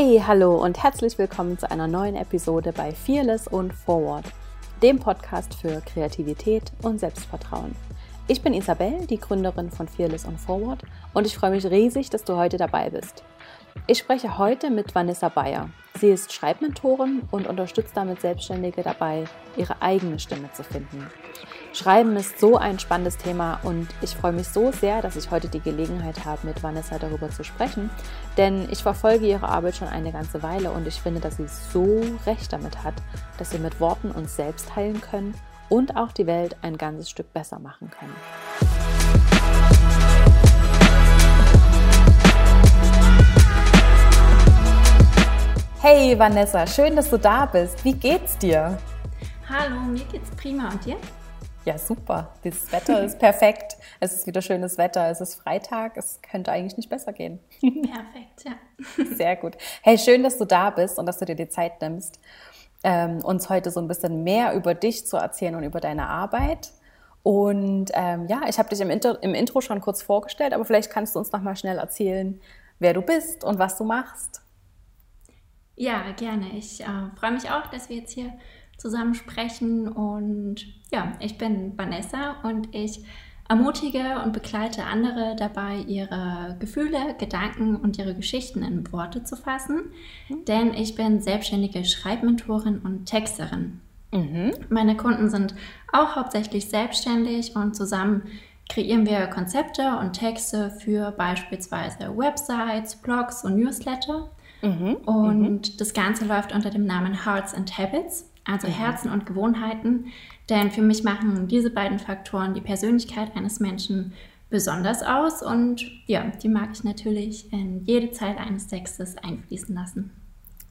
Hey, hallo und herzlich willkommen zu einer neuen Episode bei Fearless und Forward, dem Podcast für Kreativität und Selbstvertrauen. Ich bin Isabel, die Gründerin von Fearless und Forward und ich freue mich riesig, dass du heute dabei bist. Ich spreche heute mit Vanessa Bayer. Sie ist Schreibmentorin und unterstützt damit Selbstständige dabei, ihre eigene Stimme zu finden. Schreiben ist so ein spannendes Thema und ich freue mich so sehr, dass ich heute die Gelegenheit habe, mit Vanessa darüber zu sprechen, denn ich verfolge ihre Arbeit schon eine ganze Weile und ich finde, dass sie so recht damit hat, dass wir mit Worten uns selbst heilen können und auch die Welt ein ganzes Stück besser machen können. Hey Vanessa, schön, dass du da bist. Wie geht's dir? Hallo, mir geht's prima und dir? Ja, super. Das Wetter ist perfekt. Es ist wieder schönes Wetter. Es ist Freitag. Es könnte eigentlich nicht besser gehen. Perfekt, ja. Sehr gut. Hey, schön, dass du da bist und dass du dir die Zeit nimmst, ähm, uns heute so ein bisschen mehr über dich zu erzählen und über deine Arbeit. Und ähm, ja, ich habe dich im, Inter im Intro schon kurz vorgestellt, aber vielleicht kannst du uns noch mal schnell erzählen, wer du bist und was du machst. Ja, gerne. Ich äh, freue mich auch, dass wir jetzt hier zusammen sprechen. Und ja, ich bin Vanessa und ich ermutige und begleite andere dabei, ihre Gefühle, Gedanken und ihre Geschichten in Worte zu fassen. Mhm. Denn ich bin selbstständige Schreibmentorin und Texterin. Mhm. Meine Kunden sind auch hauptsächlich selbstständig und zusammen kreieren wir Konzepte und Texte für beispielsweise Websites, Blogs und Newsletter. Mhm. Und mhm. das Ganze läuft unter dem Namen Hearts and Habits also Herzen und Gewohnheiten. Denn für mich machen diese beiden Faktoren die Persönlichkeit eines Menschen besonders aus und ja, die mag ich natürlich in jede Zeile eines Textes einfließen lassen.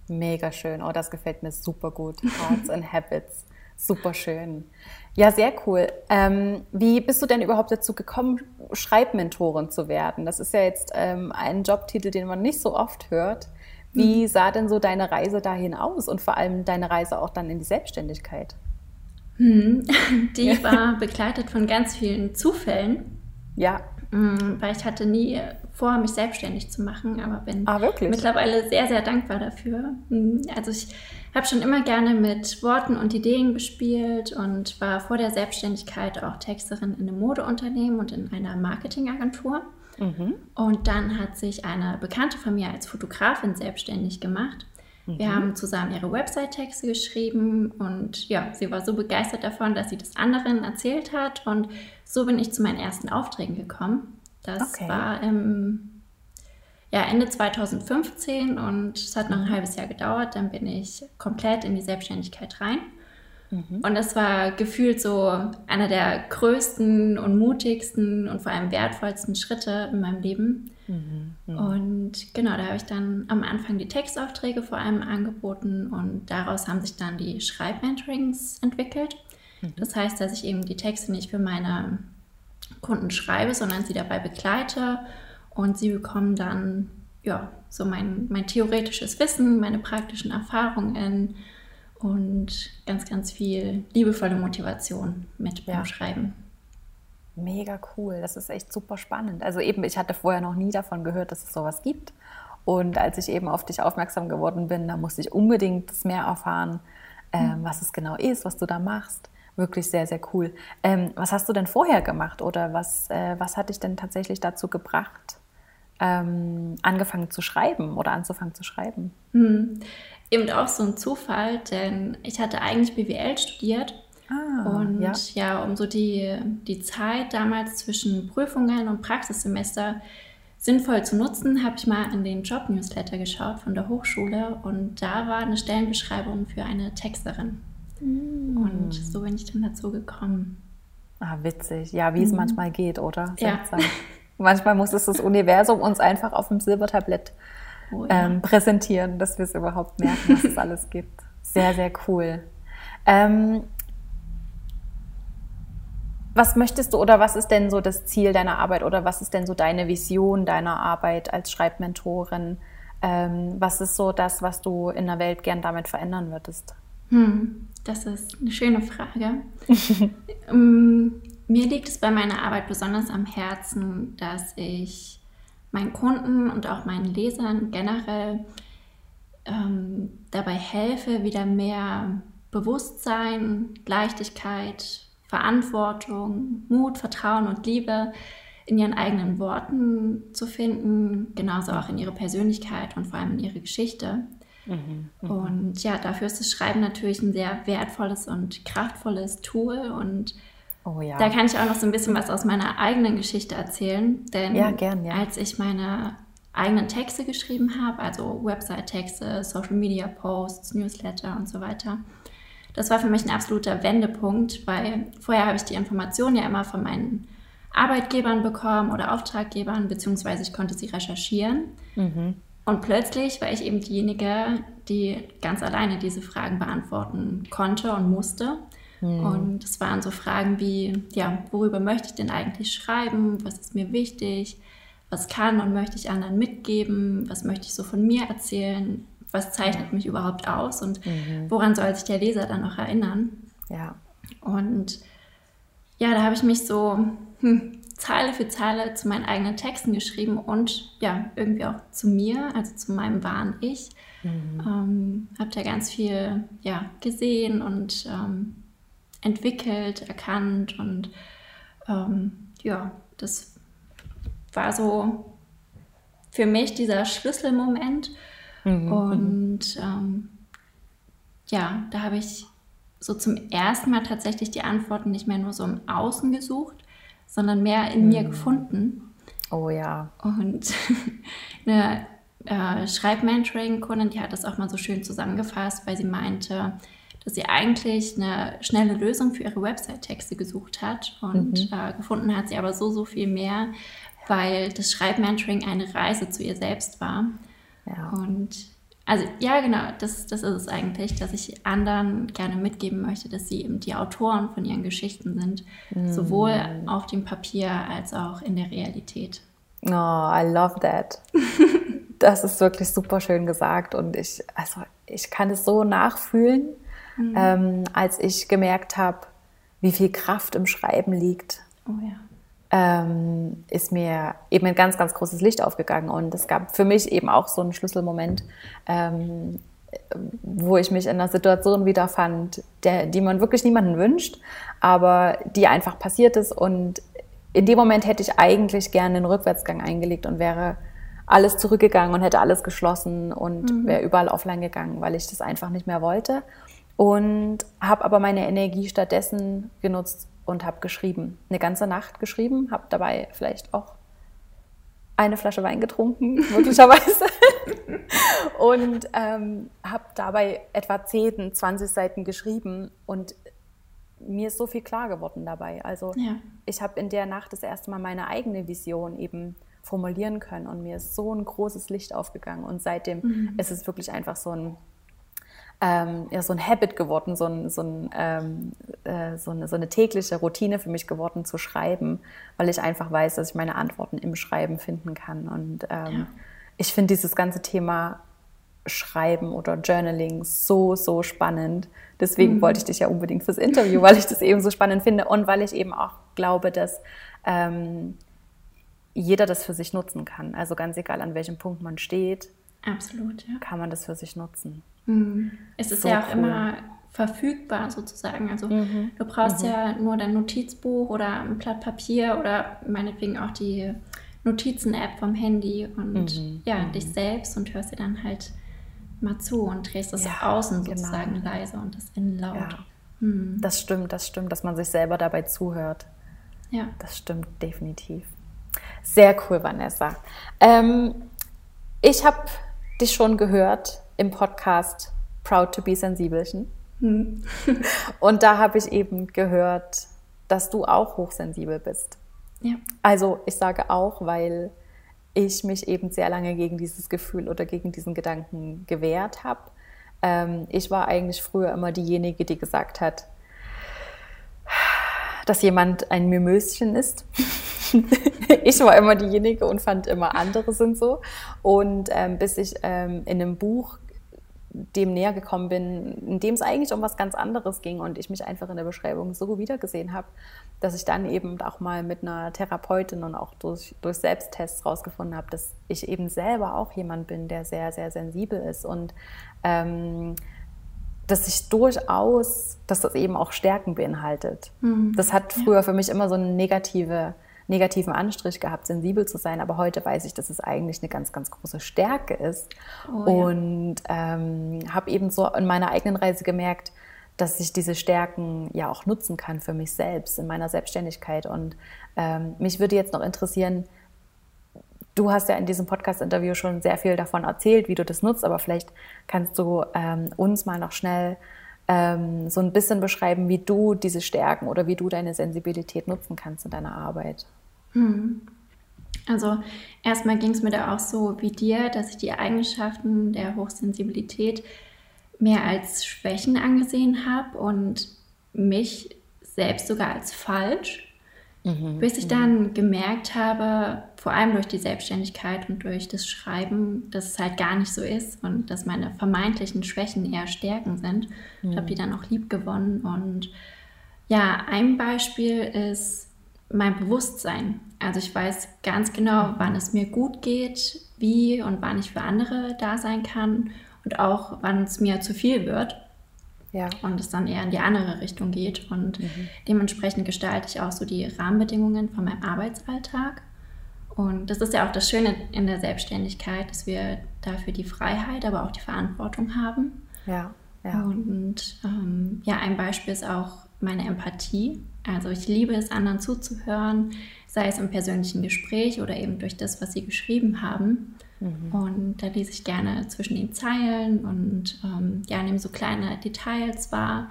Mega schön. Oh, das gefällt mir super gut. Hearts and Habits. Super schön. Ja, sehr cool. Ähm, wie bist du denn überhaupt dazu gekommen, Schreibmentorin zu werden? Das ist ja jetzt ähm, ein Jobtitel, den man nicht so oft hört. Wie mhm. sah denn so deine Reise dahin aus und vor allem deine Reise auch dann in die Selbstständigkeit? Hm, die war begleitet von ganz vielen Zufällen. Ja. Hm, weil ich hatte nie vor, mich selbstständig zu machen, aber bin ah, mittlerweile sehr, sehr dankbar dafür. Hm, also ich habe schon immer gerne mit Worten und Ideen gespielt und war vor der Selbstständigkeit auch Texterin in einem Modeunternehmen und in einer Marketingagentur. Mhm. Und dann hat sich eine Bekannte von mir als Fotografin selbstständig gemacht. Mhm. Wir haben zusammen ihre Website-Texte geschrieben und ja, sie war so begeistert davon, dass sie das anderen erzählt hat und so bin ich zu meinen ersten Aufträgen gekommen. Das okay. war im ja, Ende 2015 und es hat noch ein mhm. halbes Jahr gedauert. Dann bin ich komplett in die Selbstständigkeit rein. Mhm. Und das war gefühlt so einer der größten und mutigsten und vor allem wertvollsten Schritte in meinem Leben. Mhm. Mhm. Und genau, da habe ich dann am Anfang die Textaufträge vor allem angeboten und daraus haben sich dann die Schreibmentorings entwickelt. Mhm. Das heißt, dass ich eben die Texte nicht für meine Kunden schreibe, sondern sie dabei begleite und sie bekommen dann ja so mein, mein theoretisches Wissen, meine praktischen Erfahrungen und ganz, ganz viel liebevolle Motivation mit beim ja. Schreiben. Mega cool, das ist echt super spannend. Also eben, ich hatte vorher noch nie davon gehört, dass es sowas gibt. Und als ich eben auf dich aufmerksam geworden bin, da musste ich unbedingt mehr erfahren, ähm, mhm. was es genau ist, was du da machst. Wirklich sehr, sehr cool. Ähm, was hast du denn vorher gemacht oder was, äh, was hat dich denn tatsächlich dazu gebracht, ähm, angefangen zu schreiben oder anzufangen zu schreiben? Mhm eben auch so ein Zufall, denn ich hatte eigentlich BWL studiert. Ah, und ja. ja, um so die, die Zeit damals zwischen Prüfungen und Praxissemester sinnvoll zu nutzen, habe ich mal in den Job-Newsletter geschaut von der Hochschule und da war eine Stellenbeschreibung für eine Texterin. Mm. Und so bin ich dann dazu gekommen. Ah, witzig. Ja, wie es mhm. manchmal geht, oder? Ja. manchmal muss es das Universum uns einfach auf dem Silbertablett oh, ja. ähm, präsentieren, dass wir es überhaupt merken, was es alles gibt. Sehr, sehr cool. Ähm, was möchtest du oder was ist denn so das Ziel deiner Arbeit oder was ist denn so deine Vision deiner Arbeit als Schreibmentorin? Ähm, was ist so das, was du in der Welt gern damit verändern würdest? Hm, das ist eine schöne Frage. Ähm, mir liegt es bei meiner Arbeit besonders am Herzen, dass ich meinen Kunden und auch meinen Lesern generell ähm, dabei helfe, wieder mehr Bewusstsein, Leichtigkeit, Verantwortung, Mut, Vertrauen und Liebe in ihren eigenen Worten zu finden, genauso auch in ihre Persönlichkeit und vor allem in ihre Geschichte. Mhm, mhm. und ja, dafür ist das Schreiben natürlich ein sehr wertvolles und kraftvolles Tool. Und oh, ja. da kann ich auch noch so ein bisschen was aus meiner eigenen Geschichte erzählen. Denn ja, gern, ja. als ich meine eigenen Texte geschrieben habe, also Website-Texte, Social-Media-Posts, Newsletter und so weiter, das war für mich ein absoluter Wendepunkt, weil vorher habe ich die Informationen ja immer von meinen Arbeitgebern bekommen oder Auftraggebern, beziehungsweise ich konnte sie recherchieren. Mhm. Und plötzlich war ich eben diejenige, die ganz alleine diese Fragen beantworten konnte und musste. Mhm. Und es waren so Fragen wie, ja, worüber möchte ich denn eigentlich schreiben? Was ist mir wichtig? Was kann und möchte ich anderen mitgeben? Was möchte ich so von mir erzählen? Was zeichnet mich überhaupt aus? Und mhm. woran soll sich der Leser dann noch erinnern? Ja. Und ja, da habe ich mich so hm, Zeile für Zeile zu meinen eigenen Texten geschrieben und ja, irgendwie auch zu mir, also zu meinem wahren Ich. Mhm. Ähm, habe da ganz viel ja, gesehen und ähm, entwickelt, erkannt und ähm, ja, das war so für mich dieser Schlüsselmoment. Mhm. Und ähm, ja, da habe ich so zum ersten Mal tatsächlich die Antworten nicht mehr nur so im Außen gesucht, sondern mehr in mhm. mir gefunden. Oh ja. Und eine äh, Schreibmentoring-Kundin, die hat das auch mal so schön zusammengefasst, weil sie meinte, dass sie eigentlich eine schnelle Lösung für ihre Website-Texte gesucht hat und mhm. äh, gefunden hat sie aber so, so viel mehr, weil das Schreibmentoring eine Reise zu ihr selbst war. Ja. Und also ja, genau, das, das ist es eigentlich, dass ich anderen gerne mitgeben möchte, dass sie eben die Autoren von ihren Geschichten sind, mm. sowohl auf dem Papier als auch in der Realität. Oh, I love that. das ist wirklich super schön gesagt und ich, also ich kann es so nachfühlen, mm. ähm, als ich gemerkt habe, wie viel Kraft im Schreiben liegt. Oh ja ähm, ist mir eben ein ganz, ganz großes Licht aufgegangen. Und es gab für mich eben auch so einen Schlüsselmoment, ähm, wo ich mich in einer Situation wiederfand, der, die man wirklich niemanden wünscht, aber die einfach passiert ist. Und in dem Moment hätte ich eigentlich gerne einen Rückwärtsgang eingelegt und wäre alles zurückgegangen und hätte alles geschlossen und mhm. wäre überall offline gegangen, weil ich das einfach nicht mehr wollte. Und habe aber meine Energie stattdessen genutzt, und habe geschrieben. Eine ganze Nacht geschrieben, habe dabei vielleicht auch eine Flasche Wein getrunken, möglicherweise. und ähm, habe dabei etwa 10, 20 Seiten geschrieben und mir ist so viel klar geworden dabei. Also ja. ich habe in der Nacht das erste Mal meine eigene Vision eben formulieren können und mir ist so ein großes Licht aufgegangen und seitdem mhm. ist es wirklich einfach so ein ähm, ja, so ein Habit geworden, so, ein, so, ein, ähm, äh, so, eine, so eine tägliche Routine für mich geworden zu schreiben, weil ich einfach weiß, dass ich meine Antworten im Schreiben finden kann. Und ähm, ja. ich finde dieses ganze Thema Schreiben oder Journaling so, so spannend. Deswegen mhm. wollte ich dich ja unbedingt fürs Interview, weil ich das eben so spannend finde und weil ich eben auch glaube, dass ähm, jeder das für sich nutzen kann. Also ganz egal, an welchem Punkt man steht, Absolut, ja. kann man das für sich nutzen. Mhm. Es ist so ja auch cool. immer verfügbar sozusagen. Also mhm. du brauchst mhm. ja nur dein Notizbuch oder ein Blatt Papier oder meinetwegen auch die Notizen-App vom Handy und mhm. ja, mhm. dich selbst und hörst dir dann halt mal zu und drehst das ja, außen genau. sozusagen genau. leise und das innen laut. Ja. Das stimmt, das stimmt, dass man sich selber dabei zuhört. Ja. Das stimmt definitiv. Sehr cool, Vanessa. Ähm, ich habe dich schon gehört im Podcast Proud to be Sensibelchen. Hm. Und da habe ich eben gehört, dass du auch hochsensibel bist. Ja. Also ich sage auch, weil ich mich eben sehr lange gegen dieses Gefühl oder gegen diesen Gedanken gewehrt habe. Ähm, ich war eigentlich früher immer diejenige, die gesagt hat, dass jemand ein Mimöschen ist. ich war immer diejenige und fand immer andere sind so. Und ähm, bis ich ähm, in einem Buch dem näher gekommen bin, in dem es eigentlich um was ganz anderes ging und ich mich einfach in der Beschreibung so wiedergesehen habe, dass ich dann eben auch mal mit einer Therapeutin und auch durch, durch Selbsttests rausgefunden habe, dass ich eben selber auch jemand bin, der sehr, sehr sensibel ist und ähm, dass ich durchaus, dass das eben auch Stärken beinhaltet. Mhm. Das hat früher ja. für mich immer so eine negative negativen Anstrich gehabt, sensibel zu sein, aber heute weiß ich, dass es eigentlich eine ganz, ganz große Stärke ist. Oh, und ja. ähm, habe eben so in meiner eigenen Reise gemerkt, dass ich diese Stärken ja auch nutzen kann für mich selbst in meiner Selbstständigkeit. Und ähm, mich würde jetzt noch interessieren, du hast ja in diesem Podcast-Interview schon sehr viel davon erzählt, wie du das nutzt, aber vielleicht kannst du ähm, uns mal noch schnell ähm, so ein bisschen beschreiben, wie du diese Stärken oder wie du deine Sensibilität nutzen kannst in deiner Arbeit. Hm. Also erstmal ging es mir da auch so wie dir, dass ich die Eigenschaften der Hochsensibilität mehr als Schwächen angesehen habe und mich selbst sogar als falsch. Mhm. Bis ich mhm. dann gemerkt habe, vor allem durch die Selbstständigkeit und durch das Schreiben, dass es halt gar nicht so ist und dass meine vermeintlichen Schwächen eher Stärken sind. Mhm. Ich habe die dann auch lieb gewonnen. Und ja, ein Beispiel ist mein Bewusstsein. Also ich weiß ganz genau, wann es mir gut geht, wie und wann ich für andere da sein kann und auch wann es mir zu viel wird. Ja. Und es dann eher in die andere Richtung geht. Und mhm. dementsprechend gestalte ich auch so die Rahmenbedingungen von meinem Arbeitsalltag. Und das ist ja auch das Schöne in der Selbstständigkeit, dass wir dafür die Freiheit, aber auch die Verantwortung haben. Ja. ja. Und ähm, ja, ein Beispiel ist auch meine Empathie. Also ich liebe es, anderen zuzuhören, sei es im persönlichen Gespräch oder eben durch das, was sie geschrieben haben. Mhm. Und da lese ich gerne zwischen den Zeilen und ähm, ja, nehme so kleine Details wahr,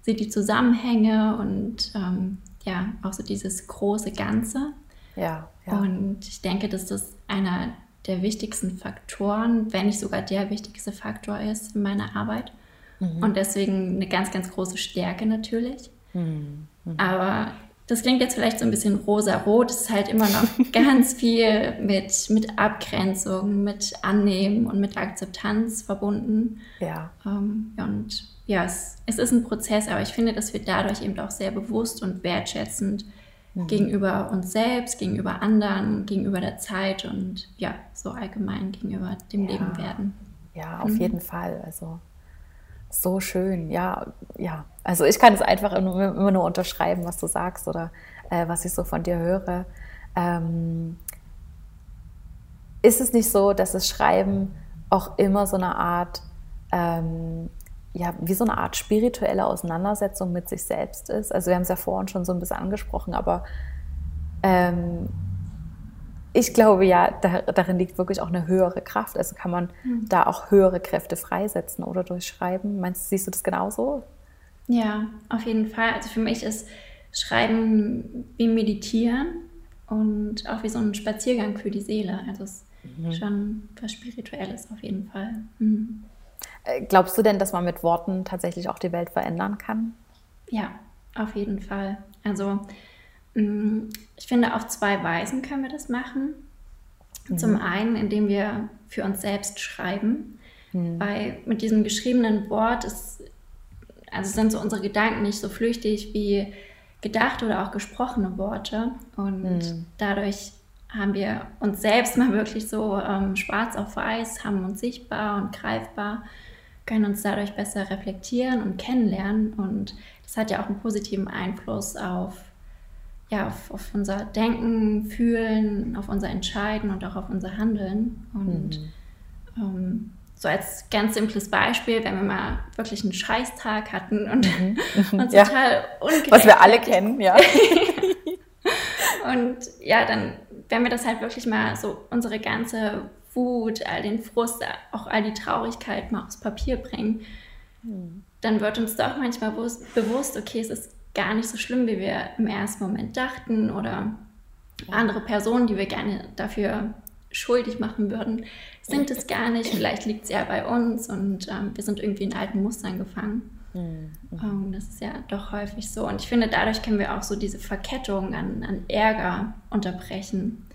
sehe die Zusammenhänge und ähm, ja, auch so dieses große Ganze. Ja, ja. Und ich denke, dass das einer der wichtigsten Faktoren, wenn nicht sogar der wichtigste Faktor ist in meiner Arbeit. Mhm. Und deswegen eine ganz, ganz große Stärke natürlich. Mhm. mhm. Aber das klingt jetzt vielleicht so ein bisschen rosa-rot. Es ist halt immer noch ganz viel mit, mit Abgrenzung, mit Annehmen und mit Akzeptanz verbunden. Ja. Ähm, und ja, es, es, ist ein Prozess, aber ich finde, dass wir dadurch eben auch sehr bewusst und wertschätzend mhm. gegenüber uns selbst, gegenüber anderen, gegenüber der Zeit und ja, so allgemein gegenüber dem ja. Leben werden. Ja, auf mhm. jeden Fall. Also so schön, ja, ja. Also ich kann es einfach immer nur unterschreiben, was du sagst oder äh, was ich so von dir höre. Ähm, ist es nicht so, dass das Schreiben auch immer so eine Art, ähm, ja, wie so eine Art spirituelle Auseinandersetzung mit sich selbst ist? Also wir haben es ja vorhin schon so ein bisschen angesprochen, aber ähm, ich glaube ja, da, darin liegt wirklich auch eine höhere Kraft. Also kann man mhm. da auch höhere Kräfte freisetzen oder durchschreiben. Meinst du, siehst du das genauso? Ja, auf jeden Fall. Also für mich ist Schreiben wie Meditieren und auch wie so ein Spaziergang für die Seele. Also es ist mhm. schon was Spirituelles auf jeden Fall. Mhm. Glaubst du denn, dass man mit Worten tatsächlich auch die Welt verändern kann? Ja, auf jeden Fall. Also ich finde, auf zwei Weisen können wir das machen. Mhm. Zum einen, indem wir für uns selbst schreiben, mhm. weil mit diesem geschriebenen Wort ist, also sind so unsere Gedanken nicht so flüchtig wie gedachte oder auch gesprochene Worte. Und mhm. dadurch haben wir uns selbst mal wirklich so ähm, schwarz auf weiß, haben uns sichtbar und greifbar, können uns dadurch besser reflektieren und kennenlernen. Und das hat ja auch einen positiven Einfluss auf ja, auf, auf, unser Denken, Fühlen, auf unser Entscheiden und auch auf unser Handeln. Und mhm. ähm, so als ganz simples Beispiel, wenn wir mal wirklich einen Scheißtag hatten und mhm. uns ja. total ungerecht Was wir alle kennen, ja. und ja, dann, wenn wir das halt wirklich mal so unsere ganze Wut, all den Frust, auch all die Traurigkeit mal aufs Papier bringen, mhm. dann wird uns doch manchmal bewusst, okay, es ist gar nicht so schlimm, wie wir im ersten Moment dachten oder andere Personen, die wir gerne dafür schuldig machen würden, sind es gar nicht. Vielleicht liegt es ja bei uns und ähm, wir sind irgendwie in alten Mustern gefangen. Mhm. Um, das ist ja doch häufig so. Und ich finde, dadurch können wir auch so diese Verkettung an, an Ärger unterbrechen.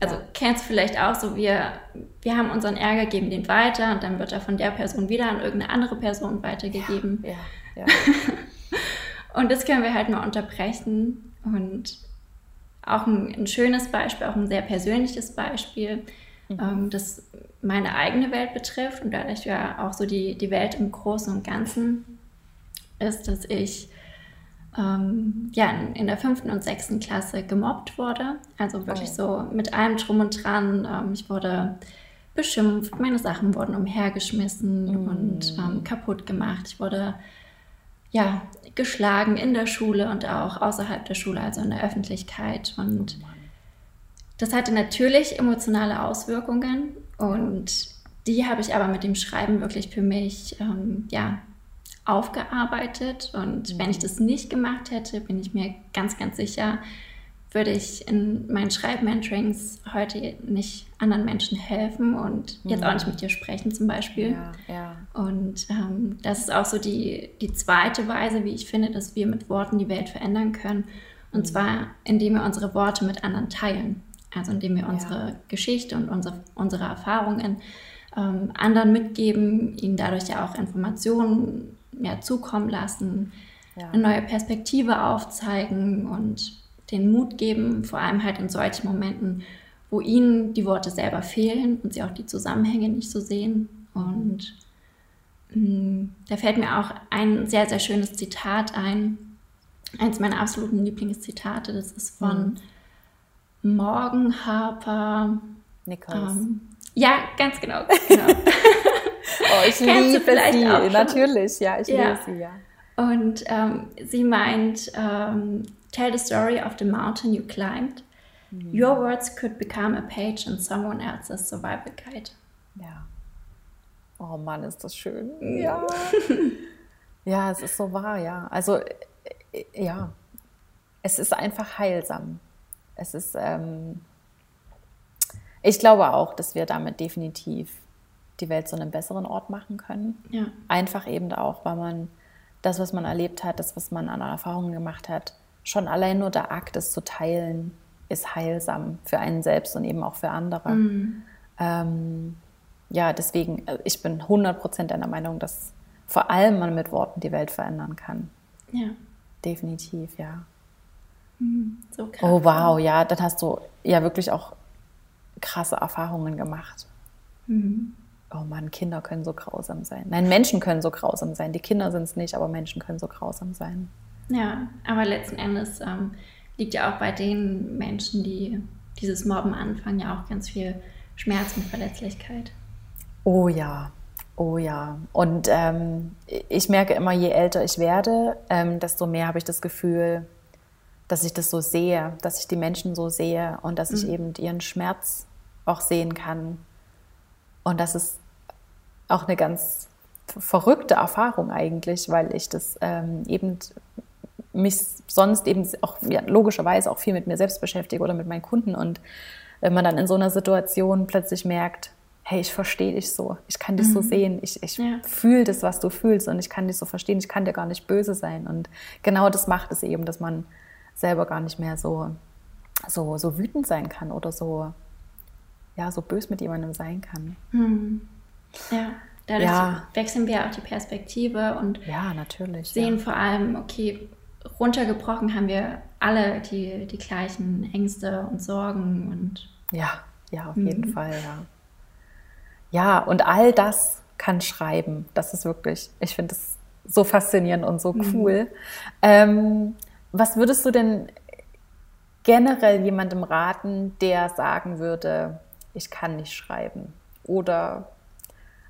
also ja. kennst du vielleicht auch so, wir, wir haben unseren Ärger, geben den weiter und dann wird er von der Person wieder an irgendeine andere Person weitergegeben. Ja, ja, und das können wir halt mal unterbrechen und auch ein, ein, schönes Beispiel, auch ein sehr persönliches Beispiel, mhm. ähm, das meine eigene Welt betrifft und dadurch ja auch so die, die Welt im Großen und Ganzen ist, dass ich ähm, ja, in, der fünften und sechsten Klasse gemobbt wurde. Also wirklich oh. so mit allem drum und dran. Ähm, ich wurde beschimpft, meine Sachen wurden umhergeschmissen mm. und ähm, kaputt gemacht. Ich wurde ja geschlagen in der Schule und auch außerhalb der Schule, also in der Öffentlichkeit. Und das hatte natürlich emotionale Auswirkungen und die habe ich aber mit dem Schreiben wirklich für mich ähm, ja, aufgearbeitet. Und wenn ich das nicht gemacht hätte, bin ich mir ganz, ganz sicher, würde ich in meinen Schreibmentorings heute nicht anderen Menschen helfen und jetzt auch nicht mit dir sprechen zum Beispiel. Ja, ja. Und ähm, das ist auch so die, die zweite Weise, wie ich finde, dass wir mit Worten die Welt verändern können. Und mhm. zwar, indem wir unsere Worte mit anderen teilen. Also indem wir unsere. Geschichte und unsere, unsere Erfahrungen ähm, anderen mitgeben, ihnen dadurch ja auch Informationen ja, zukommen lassen, eine neue Perspektive aufzeigen und den Mut geben, vor allem halt in solchen Momenten, wo ihnen die Worte selber fehlen und sie auch die Zusammenhänge nicht so sehen. Und mh, mm, da fällt mir auch ein sehr, sehr schönes Zitat ein. Eins meiner absoluten Lieblingszitate, das ist von mhm. Morgan Harper. Nichols. Ähm, ja, ganz genau. genau. Oh, ich liebe sie, natürlich, ja, ich ja. liebe sie, ja. Und ähm, sie meint, ähm, tell the story of the mountain you climbed. Mhm. Your words could become a page in someone else's survival guide. Ja. Oh Mann, ist das schön. Mhm. Ja. ja, es ist so wahr, ja. Also, äh, ja, es ist einfach heilsam. Es ist, ähm, ich glaube auch, dass wir damit definitiv die Welt zu einem besseren Ort machen können. Ja. Einfach eben auch, weil man das, was man erlebt hat, das, was man an Erfahrungen gemacht hat, schon allein nur der Akt, es zu teilen, ist heilsam für einen selbst und eben auch für andere. Mhm. Ähm, ja, deswegen, äh, ich bin 100% einer Meinung, dass vor allem man mit Worten die Welt verändern kann. Ja. Definitiv, ja. Mhm, so krass. Oh, wow, ja, dann hast du ja wirklich auch krasse Erfahrungen gemacht. Mhm oh Mann, Kinder können so grausam sein. Nein, Menschen können so grausam sein. Die Kinder sind es nicht, aber Menschen können so grausam sein. Ja, aber letzten Endes ähm, liegt ja auch bei den Menschen, die dieses Mobben anfangen, ja auch ganz viel Schmerz und Verletzlichkeit. Oh ja, oh ja. Und ähm, ich merke immer, je älter ich werde, ähm, desto mehr habe ich das Gefühl, dass ich das so sehe, dass ich die Menschen so sehe und dass mhm. ich eben ihren Schmerz auch sehen kann und das ist auch eine ganz verrückte Erfahrung eigentlich, weil ich das ähm, eben mich sonst eben auch ja, logischerweise auch viel mit mir selbst beschäftige oder mit meinen Kunden. Und wenn man dann in so einer Situation plötzlich merkt, hey, ich verstehe dich so, ich kann dich mhm. so sehen, ich, ich ja. fühle das, was du fühlst und ich kann dich so verstehen, ich kann dir gar nicht böse sein. Und genau das macht es eben, dass man selber gar nicht mehr so, so, so wütend sein kann oder so ja, so bös mit jemandem sein kann. Hm. Ja, dadurch ja. wechseln wir auch die Perspektive und ja, sehen ja. vor allem, okay, runtergebrochen haben wir alle die, die gleichen Ängste und Sorgen und ja, ja, auf jeden mhm. Fall, ja. Ja, und all das kann schreiben. Das ist wirklich, ich finde es so faszinierend und so mhm. cool. Mhm. Ähm, was würdest du denn generell jemandem raten, der sagen würde, ich kann nicht schreiben. Oder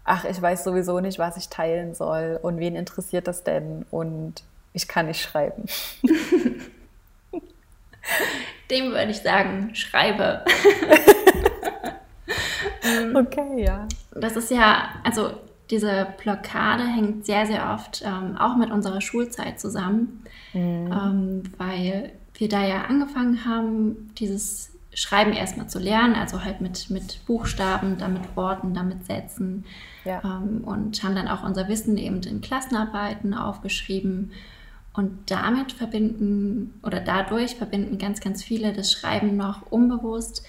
ach, ich weiß sowieso nicht, was ich teilen soll und wen interessiert das denn und ich kann nicht schreiben. Dem würde ich sagen, schreibe. okay, ja. Das ist ja, also diese Blockade hängt sehr, sehr oft ähm, auch mit unserer Schulzeit zusammen, mhm. ähm, weil wir da ja angefangen haben, dieses Schreiben erstmal zu lernen, also halt mit, mit Buchstaben, dann mit Worten, dann mit Sätzen. Ja. Ähm, und haben dann auch unser Wissen eben in Klassenarbeiten aufgeschrieben. Und damit verbinden oder dadurch verbinden ganz, ganz viele das Schreiben noch unbewusst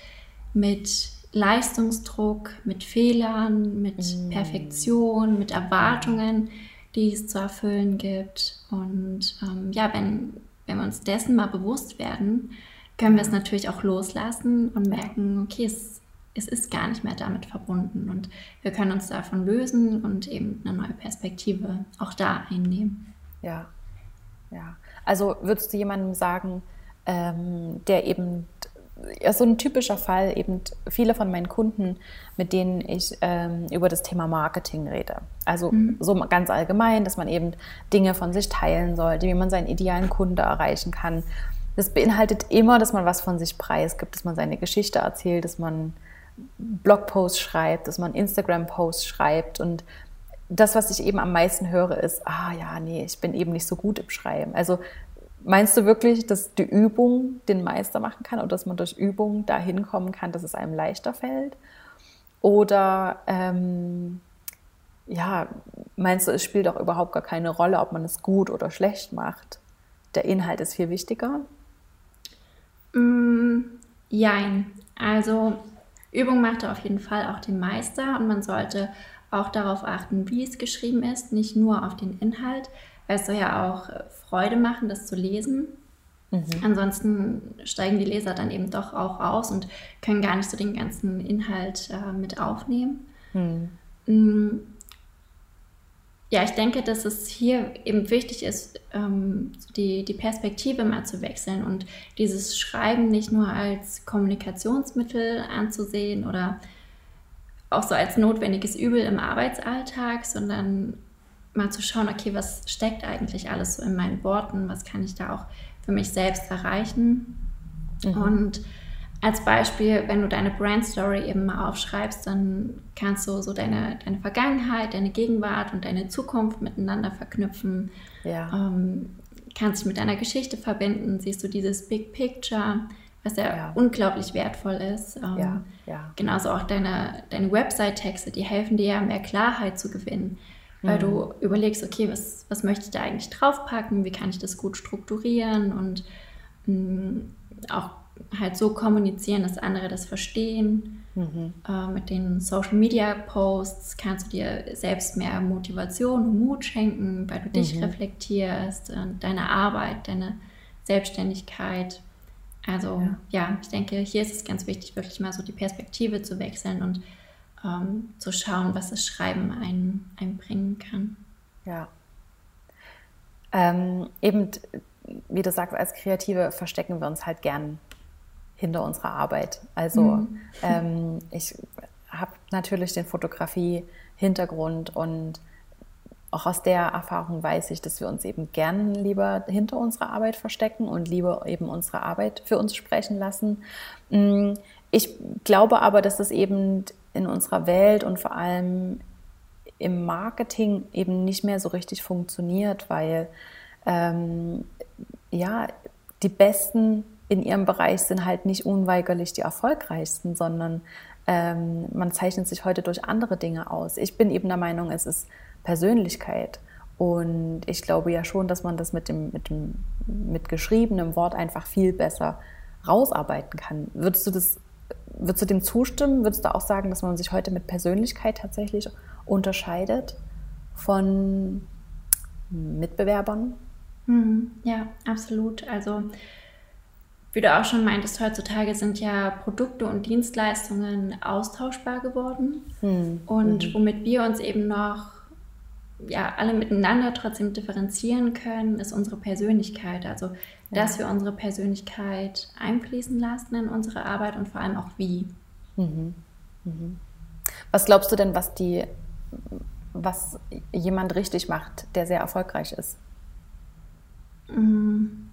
mit Leistungsdruck, mit Fehlern, mit mm. Perfektion, mit Erwartungen, die es zu erfüllen gibt. Und ähm, ja, wenn, wenn wir uns dessen mal bewusst werden, können wir es natürlich auch loslassen und merken, okay, es, es ist gar nicht mehr damit verbunden und wir können uns davon lösen und eben eine neue Perspektive auch da einnehmen. Ja, ja. Also würdest du jemandem sagen, ähm, der eben ja, so ein typischer Fall, eben viele von meinen Kunden, mit denen ich ähm, über das Thema Marketing rede. Also mhm. so ganz allgemein, dass man eben Dinge von sich teilen sollte, wie man seinen idealen Kunde erreichen kann. Das beinhaltet immer, dass man was von sich preisgibt, dass man seine Geschichte erzählt, dass man Blogposts schreibt, dass man Instagram-Posts schreibt. Und das, was ich eben am meisten höre, ist, ah ja, nee, ich bin eben nicht so gut im Schreiben. Also Meinst du wirklich, dass die Übung den Meister machen kann oder dass man durch Übung dahin kommen kann, dass es einem leichter fällt? Oder ähm, ja, meinst du, es spielt auch überhaupt gar keine Rolle, ob man es gut oder schlecht macht? Der Inhalt ist viel wichtiger? Mm, jein. Also Übung macht auf jeden Fall auch den Meister und man sollte auch darauf achten, wie es geschrieben ist, nicht nur auf den Inhalt, weil es soll ja auch Freude machen, das zu lesen. Mhm. Ansonsten steigen die Leser dann eben doch auch aus und können gar nicht so den ganzen Inhalt äh, mit aufnehmen. Mhm. Mm. Ja, ich denke, dass es hier eben wichtig ist, ähm, die, die Perspektive mal zu wechseln und dieses Schreiben nicht nur als Kommunikationsmittel anzusehen oder auch so als notwendiges Übel im Arbeitsalltag, sondern mal zu schauen, okay, was steckt eigentlich alles so in meinen Worten, was kann ich da auch für mich selbst erreichen. Mhm. Und als Beispiel, wenn du deine Brand Story eben mal aufschreibst, dann kannst du so deine, deine Vergangenheit, deine Gegenwart und deine Zukunft miteinander verknüpfen. Ja. Ähm, kannst dich mit deiner Geschichte verbinden, siehst du dieses Big Picture, was ja, ja. unglaublich wertvoll ist. Ähm, ja. Ja. Genauso auch deine, deine Website-Texte, die helfen dir ja mehr Klarheit zu gewinnen weil mhm. du überlegst, okay, was, was möchte ich da eigentlich draufpacken, wie kann ich das gut strukturieren und mh, mm, auch halt so kommunizieren, dass andere das verstehen. Mhm. Äh, mit den Social Media Posts kannst du dir selbst mehr Motivation und Mut schenken, weil du dich mhm. reflektierst, deine Arbeit, deine Selbstständigkeit. Also ja. ja. ich denke, hier ist es ganz wichtig, wirklich mal so die Perspektive zu wechseln und ähm, zu schauen, was das Schreiben ein, einbringen kann. Ja. Ähm, eben, wie du sagst, als Kreative verstecken wir uns halt gern hinter unserer Arbeit. Also mhm. ähm, ich habe natürlich den Fotografie-Hintergrund und auch aus der Erfahrung weiß ich, dass wir uns eben gern lieber hinter unserer Arbeit verstecken und lieber eben unsere Arbeit für uns sprechen lassen. Mm, ich glaube aber, dass es eben in unserer Welt und vor allem im Marketing eben nicht mehr so richtig funktioniert, weil ähm, ja, die Besten in ihrem Bereich sind halt nicht unweigerlich die erfolgreichsten, sondern ähm, man zeichnet sich heute durch andere Dinge aus. Ich bin eben der Meinung, es ist Persönlichkeit. Und ich glaube ja schon, dass man das mit dem, mit dem mit geschriebenem Wort einfach viel besser rausarbeiten kann. Würdest du das Würdest du dem zustimmen? Würdest du auch sagen, dass man sich heute mit Persönlichkeit tatsächlich unterscheidet von Mitbewerbern? Mhm, ja, absolut. Also wie du auch schon meintest, heutzutage sind ja Produkte und Dienstleistungen austauschbar geworden. Mhm. Und womit wir uns eben noch ja, alle miteinander trotzdem differenzieren können, ist unsere Persönlichkeit. Also, dass wir unsere Persönlichkeit einfließen lassen in unsere Arbeit und vor allem auch wie. Mhm. Mhm. Was glaubst du denn, was die, was jemand richtig macht, der sehr erfolgreich ist? Mhm.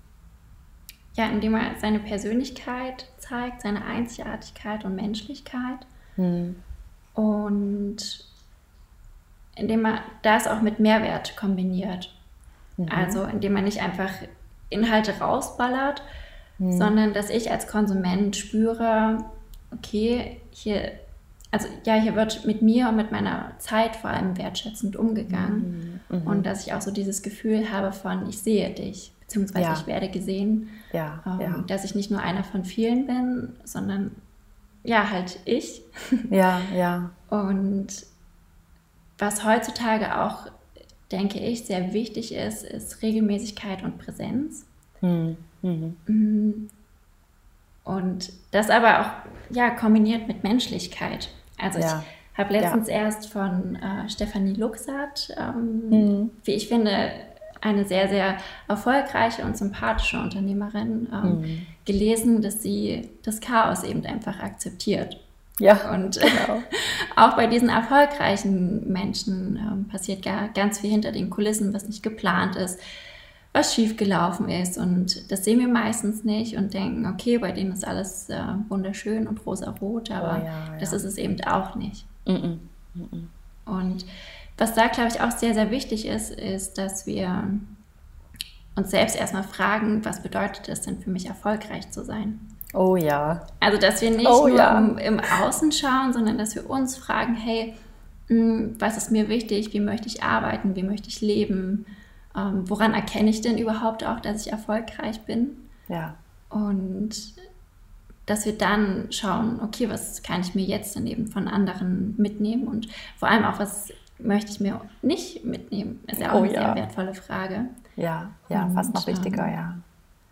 Ja, indem er seine Persönlichkeit zeigt, seine Einzigartigkeit und Menschlichkeit. Mhm. Und indem man das auch mit Mehrwert kombiniert. Mhm. Also indem man nicht einfach Inhalte rausballert, mhm. sondern dass ich als Konsument spüre, okay, hier, also ja, hier wird mit mir und mit meiner Zeit vor allem wertschätzend umgegangen. Mhm. mhm. Und dass ich auch so dieses Gefühl habe von, ich sehe dich, beziehungsweise ja. ich werde gesehen, ja, ähm, ja. dass ich nicht nur einer von vielen bin, sondern ja, halt ich. Ja, ja. Und was heutzutage auch, denke ich, sehr wichtig ist, ist Regelmäßigkeit und Präsenz. Hm, mhm. Mm. Und das aber auch ja, kombiniert mit Menschlichkeit. Also ja. ich habe letztens ja. erst von äh, Stefanie Luxat, ähm, mhm. wie ich finde, eine sehr, sehr erfolgreiche und sympathische Unternehmerin ähm, mhm. gelesen, dass sie das Chaos eben einfach akzeptiert. Ja. Und genau. auch bei diesen erfolgreichen Menschen ähm, passiert gar, ganz viel hinter den Kulissen, was nicht geplant ist, was schiefgelaufen ist. Und das sehen wir meistens nicht und denken, okay, bei denen ist alles äh, wunderschön und rosa-rot, aber oh, ja, ja. das ist es eben auch nicht. Mm -mm. Mm und was da, glaube ich, auch sehr, sehr wichtig ist, ist, dass wir uns selbst erstmal fragen, was bedeutet es denn für mich, erfolgreich zu sein? Oh ja. Also, dass wir nicht oh, nur ja. im, im, Außen schauen, sondern dass wir uns fragen, hey, hm, was ist mir wichtig? Wie möchte ich arbeiten? Wie möchte ich leben? Ähm, woran erkenne ich denn überhaupt auch, dass ich erfolgreich bin? Ja. Und dass wir dann schauen, okay, was kann ich mir jetzt dann eben von anderen mitnehmen und vor allem auch, was möchte ich mir nicht mitnehmen? Ist ja auch oh, eine ja. sehr wertvolle Frage. Ja, ja, und, fast noch wichtiger, ähm, ja.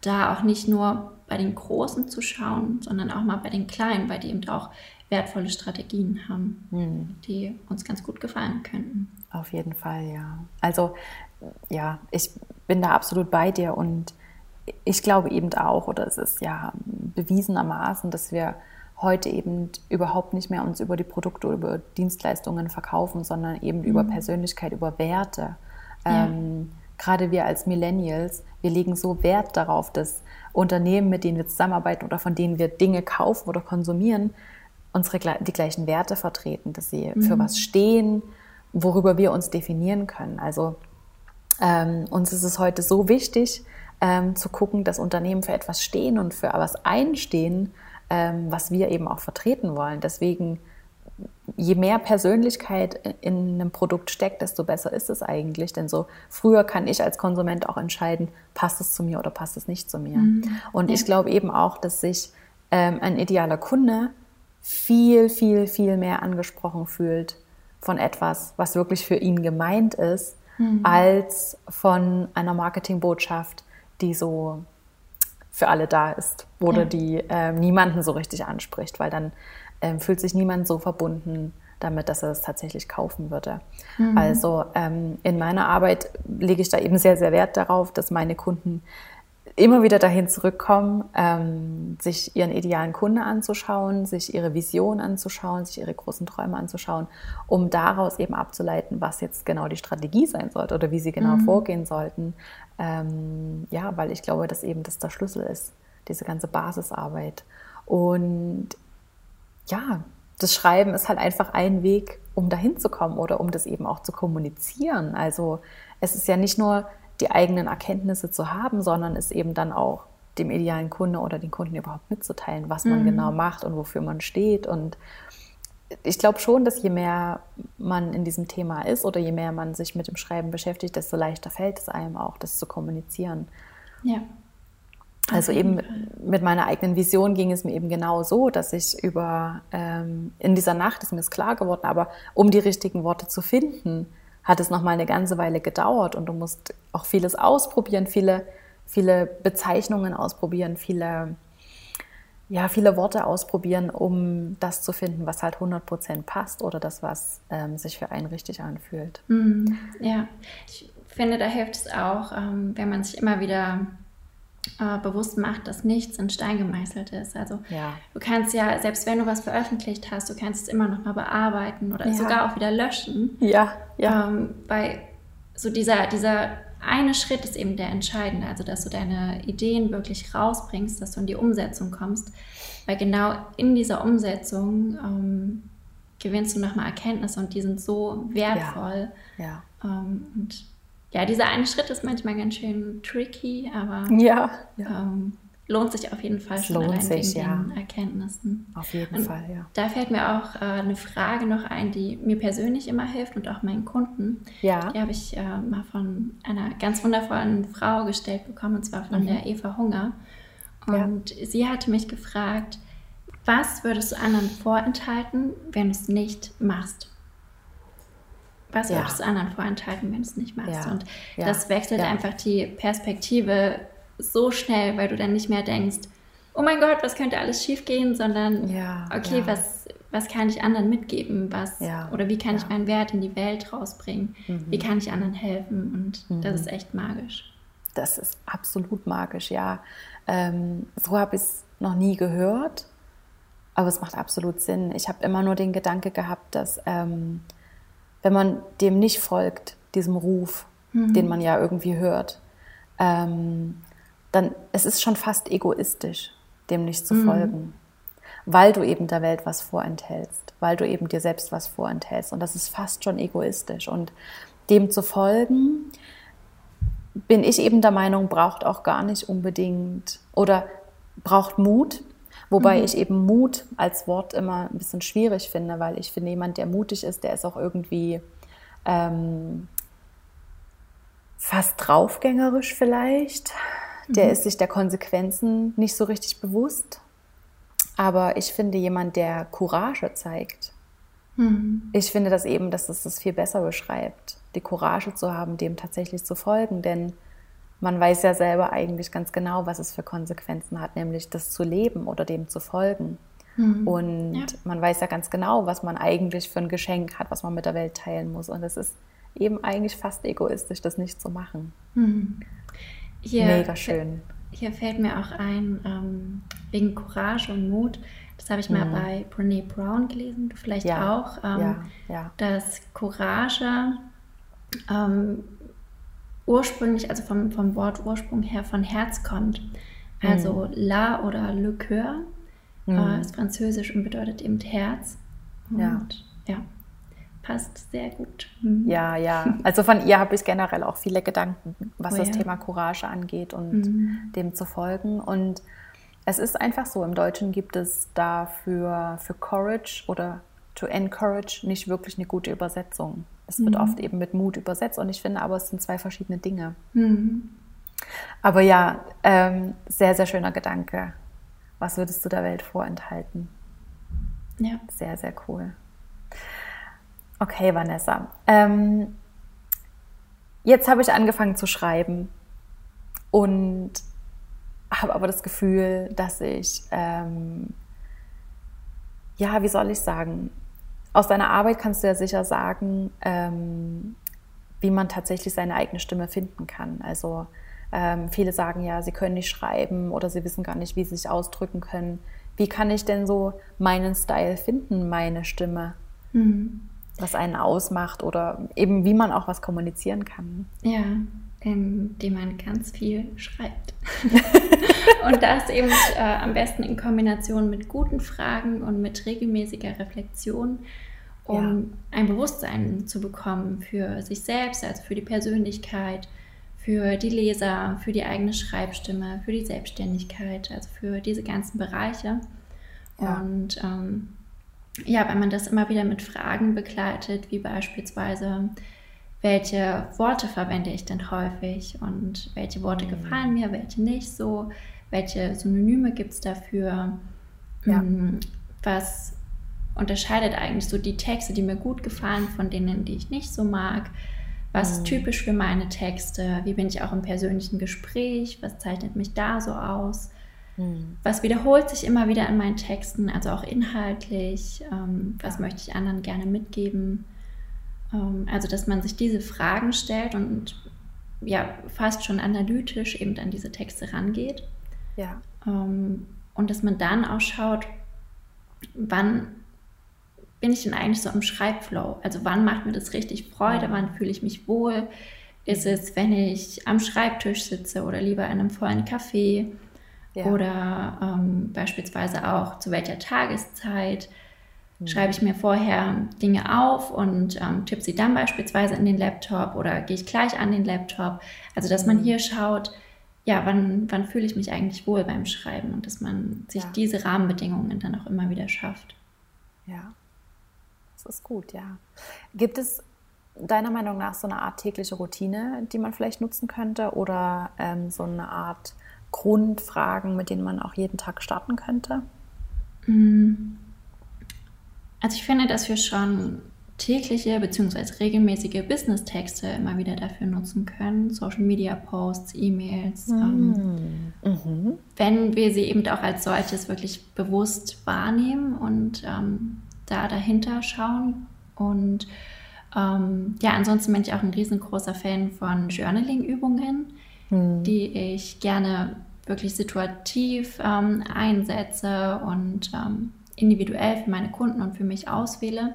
Da auch nicht nur bei den Großen zu schauen, sondern auch mal bei den Kleinen, bei die eben auch wertvolle Strategien haben, hm. die uns ganz gut gefallen könnten. Auf jeden Fall, ja. Also ja, ich bin da absolut bei dir und ich glaube eben auch, oder es ist ja bewiesenermaßen, dass wir heute eben überhaupt nicht mehr uns über die Produkte oder über Dienstleistungen verkaufen, sondern eben mhm. über Persönlichkeit, über Werte. Ja. Ähm, gerade wir als Millennials, wir legen so Wert darauf, dass Unternehmen, mit denen wir zusammenarbeiten oder von denen wir Dinge kaufen oder konsumieren, unsere die gleichen Werte vertreten, dass sie mhm. für was stehen, worüber wir uns definieren können. Also ähm, uns ist es heute so wichtig, ähm, zu gucken, dass Unternehmen für etwas stehen und für etwas einstehen, ähm, was wir eben auch vertreten wollen. Deswegen, je mehr Persönlichkeit in einem Produkt steckt, desto besser ist es eigentlich. Denn so früher kann ich als Konsument auch entscheiden, passt es zu mir oder passt es nicht zu mir. Mhm. Und ich glaube eben auch, dass sich ähm, ein idealer Kunde viel, viel, viel mehr angesprochen fühlt von etwas, was wirklich für ihn gemeint ist, mhm. als von einer Marketingbotschaft, die so für alle da ist oder ja. die äh, niemanden so richtig anspricht, weil dann äh, fühlt sich niemand so verbunden damit, dass er es tatsächlich kaufen würde. Mhm. Also ähm, in meiner Arbeit lege ich da eben sehr, sehr Wert darauf, dass meine Kunden immer wieder dahin zurückkommen, ähm, sich ihren idealen Kunde anzuschauen, sich ihre Vision anzuschauen, sich ihre großen Träume anzuschauen, um daraus eben abzuleiten, was jetzt genau die Strategie sein sollte oder wie sie genau mhm. vorgehen sollten. Ähm, ja, weil ich glaube, dass eben das der Schlüssel ist, diese ganze Basisarbeit. Und ja, das Schreiben ist halt einfach ein Weg, um dahin zu kommen oder um das eben auch zu kommunizieren. Also es ist ja nicht nur die eigenen Erkenntnisse zu haben, sondern es eben dann auch dem idealen Kunde oder den Kunden überhaupt mitzuteilen, was man mhm. genau macht und wofür man steht. Und ich glaube schon, dass je mehr man in diesem Thema ist oder je mehr man sich mit dem Schreiben beschäftigt, desto leichter fällt es einem auch, das zu kommunizieren. Ja. Also eben mit meiner eigenen Vision ging es mir eben genau so, dass ich über ähm, in dieser Nacht ist mir es klar geworden, aber um die richtigen Worte zu finden, hat es noch mal eine ganze Weile gedauert und du musst auch vieles ausprobieren, viele, viele Bezeichnungen ausprobieren, viele, ja, viele Worte ausprobieren, um das zu finden, was halt 100 Prozent passt oder das, was ähm, sich für einen richtig anfühlt. Mhm. Ja, ich finde, da hilft es auch, ähm, wenn man sich immer wieder äh, bewusst macht, dass nichts in Stein gemeißelt ist. Also ja. du kannst ja, selbst wenn du was veröffentlicht hast, du kannst es immer noch mal bearbeiten oder ja. sogar auch wieder löschen. Ja, ja. Ähm, weil so dieser, dieser eine Schritt ist eben der entscheidende, also dass du deine Ideen wirklich rausbringst, dass du in die Umsetzung kommst, weil genau in dieser Umsetzung ähm, gewinnst du nochmal Erkenntnisse und die sind so wertvoll. Ja. ja. Ähm, und ja, dieser eine Schritt ist manchmal ganz schön tricky, aber ja, ja. Ähm, lohnt sich auf jeden Fall es schon lohnt allein sich, wegen ja. den Erkenntnissen. Auf jeden und Fall, ja. Da fällt mir auch äh, eine Frage noch ein, die mir persönlich immer hilft und auch meinen Kunden. Ja. Die habe ich äh, mal von einer ganz wundervollen Frau gestellt bekommen, und zwar von mhm. der Eva Hunger. Und ja. sie hatte mich gefragt, Was würdest du anderen vorenthalten, wenn du es nicht machst? Was ja. würdest du anderen vorenthalten, wenn du es nicht machst? Ja. Und ja. das wechselt einfach die Perspektive so schnell, weil du dann nicht mehr denkst, oh mein Gott, was könnte alles schiefgehen, sondern okay, Was, was kann ich anderen mitgeben? Was, Oder wie kann ich meinen Wert in die Welt rausbringen? Mhm. Wie kann ich anderen helfen? Und mhm. das ist echt magisch. Das ist absolut magisch, ja. Ähm, so habe ich es noch nie gehört, aber es macht absolut Sinn. Ich habe immer nur den Gedanke gehabt, dass ähm, wenn man dem nicht folgt, diesem Ruf, mhm. den man ja irgendwie hört, ähm, dann es ist schon fast egoistisch, dem nicht zu mhm. folgen, weil du eben der Welt was vorenthältst, weil du eben dir selbst was vorenthältst und das ist fast schon egoistisch und dem zu folgen, bin ich eben der Meinung, braucht auch gar nicht unbedingt oder braucht Mut, Wobei mhm. ich eben Mut als Wort immer ein bisschen schwierig finde, weil ich finde, jemand, der mutig ist, der ist auch irgendwie ähm, fast draufgängerisch vielleicht. Der mhm. ist sich der Konsequenzen nicht so richtig bewusst. Aber ich finde, jemand, der Courage zeigt, mhm. ich finde das eben, dass es das viel besser beschreibt, die Courage zu haben, dem tatsächlich zu folgen. Denn man weiß ja selber eigentlich ganz genau, was es für Konsequenzen hat, nämlich das zu leben oder dem zu folgen. Mhm. Und ja. man weiß ja ganz genau, was man eigentlich für ein Geschenk hat, was man mit der Welt teilen muss. Und es ist eben eigentlich fast egoistisch, das nicht zu machen. Mhm. Hier, Mega schön. Hier fällt mir auch ein, ähm, wegen Courage und Mut, das habe ich mal mhm. bei Brene Brown gelesen, du vielleicht ja, auch, ähm, ja, dass Courage ähm, ursprünglich, also vom, vom Wort Ursprung her von Herz kommt. Also mhm. La oder Le Coeur mhm. äh, ist französisch und bedeutet eben Herz. Und ja. ja, passt sehr gut. Mhm. Ja, ja. Also von ihr habe ich generell auch viele Gedanken, was oh, das ja. Thema Courage angeht und mhm. dem zu folgen. Und es ist einfach so, im Deutschen gibt es dafür für Courage oder to encourage nicht wirklich eine gute Übersetzung. Es wird mhm. oft eben mit Mut übersetzt und ich finde aber, es sind zwei verschiedene Dinge. Mhm. Aber ja, ähm, sehr, sehr schöner Gedanke. Was würdest du der Welt vorenthalten? Ja. Sehr, sehr cool. Okay, Vanessa. Ähm, jetzt habe ich angefangen zu schreiben und habe aber das Gefühl, dass ich, ähm, ja, wie soll ich sagen, aus deiner Arbeit kannst du ja sicher sagen, ähm, wie man tatsächlich seine eigene Stimme finden kann. Also ähm, viele sagen ja, sie können nicht schreiben oder sie wissen gar nicht, wie sie sich ausdrücken können. Wie kann ich denn so meinen Style finden, meine Stimme? Mhm. Was einen ausmacht oder eben wie man auch was kommunizieren kann. Ja, indem man ganz viel schreibt. und das eben äh, am besten in Kombination mit guten Fragen und mit regelmäßiger Reflexion, um ja. ein Bewusstsein zu bekommen für sich selbst, also für die Persönlichkeit, für die Leser, für die eigene Schreibstimme, für die Selbstständigkeit, also für diese ganzen Bereiche. Ja. Und ähm, ja, wenn man das immer wieder mit Fragen begleitet, wie beispielsweise, welche Worte verwende ich denn häufig und welche Worte mhm. gefallen mir, welche nicht so, welche Synonyme gibt es dafür, ja. Mm, was unterscheidet eigentlich so die Texte, die mir gut gefallen, von denen, die ich nicht so mag. Was ist mhm. typisch für meine Texte? Wie bin ich auch im persönlichen Gespräch? Was zeichnet mich da so aus? Mhm. Was wiederholt sich immer wieder in meinen Texten, also auch inhaltlich? Ähm, was möchte ich anderen gerne mitgeben? Ähm, also, dass man sich diese Fragen stellt und ja, fast schon analytisch eben an diese Texte rangeht. Ja. Ähm, und dass man dann auch schaut, wann bin ich denn eigentlich so im Schreibflow? Also wann macht mir das richtig Freude? Wann fühle ich mich wohl? Ist es, wenn ich am Schreibtisch sitze oder lieber in einem vollen Café? Ja. Oder ähm, beispielsweise auch zu welcher Tageszeit? Schreibe ich mir vorher Dinge auf und ähm, tippe sie dann beispielsweise in den Laptop oder gehe ich gleich an den Laptop? Also, dass man mhm. hier schaut, ja, wann, wann fühle ich mich eigentlich wohl beim Schreiben und dass man sich ja. diese Rahmenbedingungen dann auch immer wieder schafft. Ja. Das ist gut, ja. Gibt es deiner Meinung nach so eine Art tägliche Routine, die man vielleicht nutzen könnte oder ähm, so eine Art Grundfragen, mit denen man auch jeden Tag starten könnte? Mm. Also ich finde, dass wir schon tägliche bzw. regelmäßige Business-Texte immer wieder dafür nutzen können. Social Media Posts, E-Mails. Mm. Ähm, mhm. Wenn wir sie eben auch als solches wirklich bewusst wahrnehmen und ähm, da dahinter schauen. Und ähm, ja, ansonsten bin ich auch ein riesengroßer Fan von Journaling-Übungen, mm. die ich gerne wirklich situativ ähm, einsetze und ähm, individuell für meine Kunden und für mich auswähle.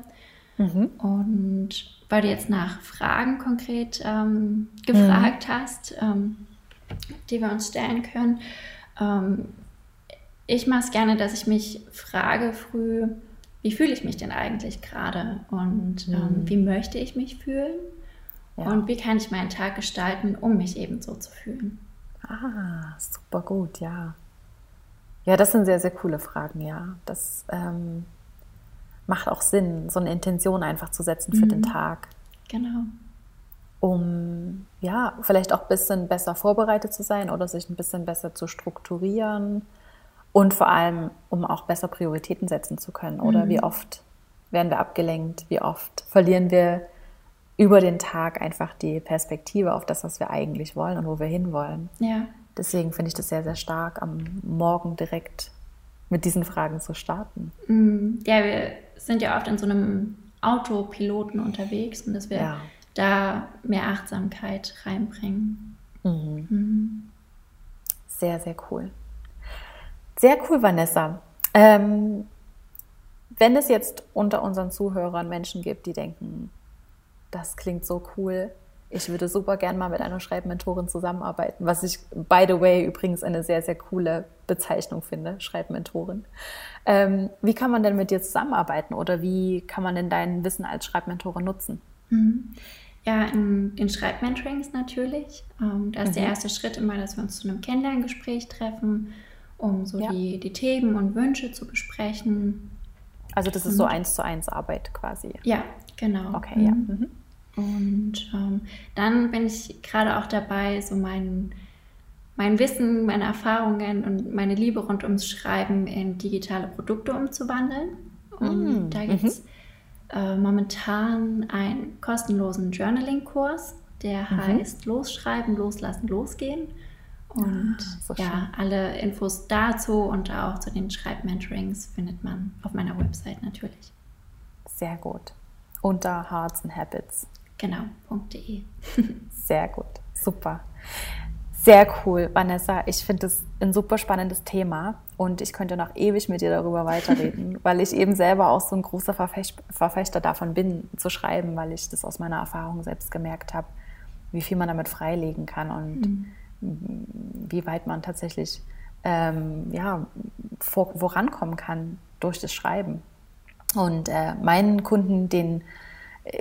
Mhm. Und weil du jetzt nach Fragen konkret ähm, gefragt mhm. hast, ähm, die wir uns stellen können, ähm, ich mache es gerne, dass ich mich frage früh, wie fühle ich mich denn eigentlich gerade und ähm, mhm. wie möchte ich mich fühlen ja. und wie kann ich meinen Tag gestalten, um mich eben so zu fühlen. Ah, super gut, ja. Ja, das sind sehr, sehr coole Fragen, ja. Das ähm, macht auch Sinn, so eine Intention einfach zu setzen für mhm. den Tag. Genau. Um ja, vielleicht auch ein bisschen besser vorbereitet zu sein oder sich ein bisschen besser zu strukturieren und vor allem, um auch besser Prioritäten setzen zu können. Oder mhm. wie oft werden wir abgelenkt? Wie oft verlieren wir über den Tag einfach die Perspektive auf das, was wir eigentlich wollen und wo wir hinwollen? Ja. Deswegen finde ich das sehr, sehr stark, am Morgen direkt mit diesen Fragen zu starten. Mhm. Ja, wir sind ja oft in so einem Autopiloten unterwegs und dass wir ja. da mehr Achtsamkeit reinbringen. Mhm. Mhm. Sehr, sehr cool. Sehr cool, Vanessa. Ähm, wenn es jetzt unter unseren Zuhörern Menschen gibt, die denken, das klingt so cool, ich würde super gern mal mit einer Schreibmentorin zusammenarbeiten, was ich, by the way, übrigens eine sehr, sehr coole Bezeichnung finde, Schreibmentorin. Ähm, wie kann man denn mit dir zusammenarbeiten oder wie kann man denn dein Wissen als Schreibmentorin nutzen? Mhm. Ja, in, in Schreibmentorings natürlich. Ähm, da ist mhm. der erste Schritt immer, dass wir uns zu einem Kennenlerngespräch treffen, um so ja. die, die Themen und Wünsche zu besprechen. Also das ist und, so eins zu eins Arbeit quasi. Ja, genau. Okay, mhm. ja. Und ähm, dann bin ich gerade auch dabei, so mein, mein Wissen, meine Erfahrungen und meine Liebe rund ums Schreiben in digitale Produkte umzuwandeln. Und mm, da gibt es mhm. äh, momentan einen kostenlosen Journaling-Kurs, der mhm. heißt Losschreiben, Loslassen, Losgehen. Und ah, so ja, alle Infos dazu und auch zu den Schreibmentorings findet man auf meiner Website natürlich. Sehr gut. Unter Hearts and Habits. Genau.de. Sehr gut, super. Sehr cool, Vanessa. Ich finde es ein super spannendes Thema und ich könnte noch ewig mit dir darüber weiterreden, weil ich eben selber auch so ein großer Verfechter davon bin, zu schreiben, weil ich das aus meiner Erfahrung selbst gemerkt habe, wie viel man damit freilegen kann und mhm. wie weit man tatsächlich ähm, ja, vor, vorankommen kann durch das Schreiben. Und äh, meinen Kunden, den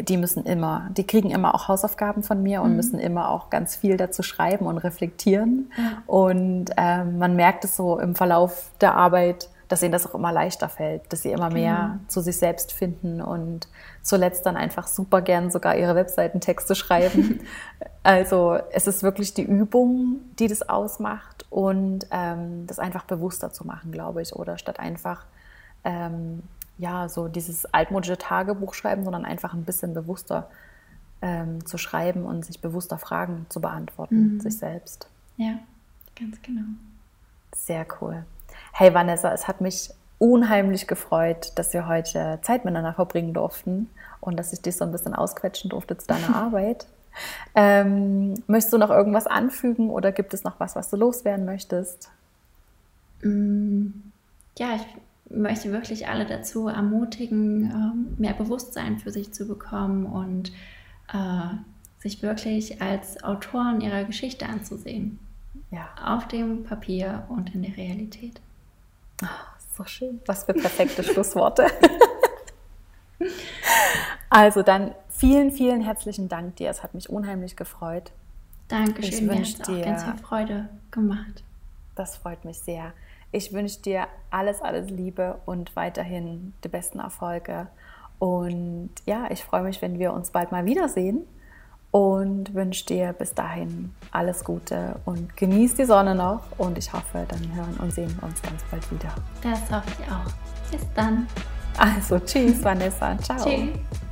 die müssen immer, die kriegen immer auch Hausaufgaben von mir und mhm. müssen immer auch ganz viel dazu schreiben und reflektieren. Ja. Und ähm, man merkt es so im Verlauf der Arbeit, dass ihnen das auch immer leichter fällt, dass sie immer mehr genau. zu sich selbst finden und zuletzt dann einfach super gern sogar ihre Webseitentexte schreiben. also es ist wirklich die Übung, die das ausmacht und ähm, das einfach bewusster zu machen, glaube ich, oder statt einfach ähm, ja, so dieses altmodische Tagebuch schreiben, sondern einfach ein bisschen bewusster ähm, zu schreiben und sich bewusster Fragen zu beantworten, mhm. sich selbst. Ja, ganz genau. Sehr cool. Hey Vanessa, es hat mich unheimlich gefreut, dass wir heute Zeit miteinander verbringen durften und dass ich dich so ein bisschen ausquetschen durfte zu deiner Arbeit. Ähm, möchtest du noch irgendwas anfügen oder gibt es noch was, was du loswerden möchtest? Mm, ja, ich möchte wirklich alle dazu ermutigen, ähm, mehr Bewusstsein für sich zu bekommen und äh, sich wirklich als Autoren ihrer Geschichte anzusehen. Ja. Auf dem Papier und in der Realität. Oh, so schön. Was für perfekte Schlussworte. also dann vielen, vielen herzlichen Dank dir. Es hat mich unheimlich gefreut. Dankeschön. Ich wünsche dir ganz viel Freude gemacht. Das freut mich sehr. Ich wünsche dir alles, alles Liebe und weiterhin die besten Erfolge. Und ja, ich freue mich, wenn wir uns bald mal wiedersehen. und wünsche dir bis dahin alles Gute und genieß die Sonne noch und ich hoffe, dann hören und sehen wir uns ganz bald wieder. Das hoffe ich auch. Bis dann. Also, tschüss, Vanessa. Ciao. Tschüss.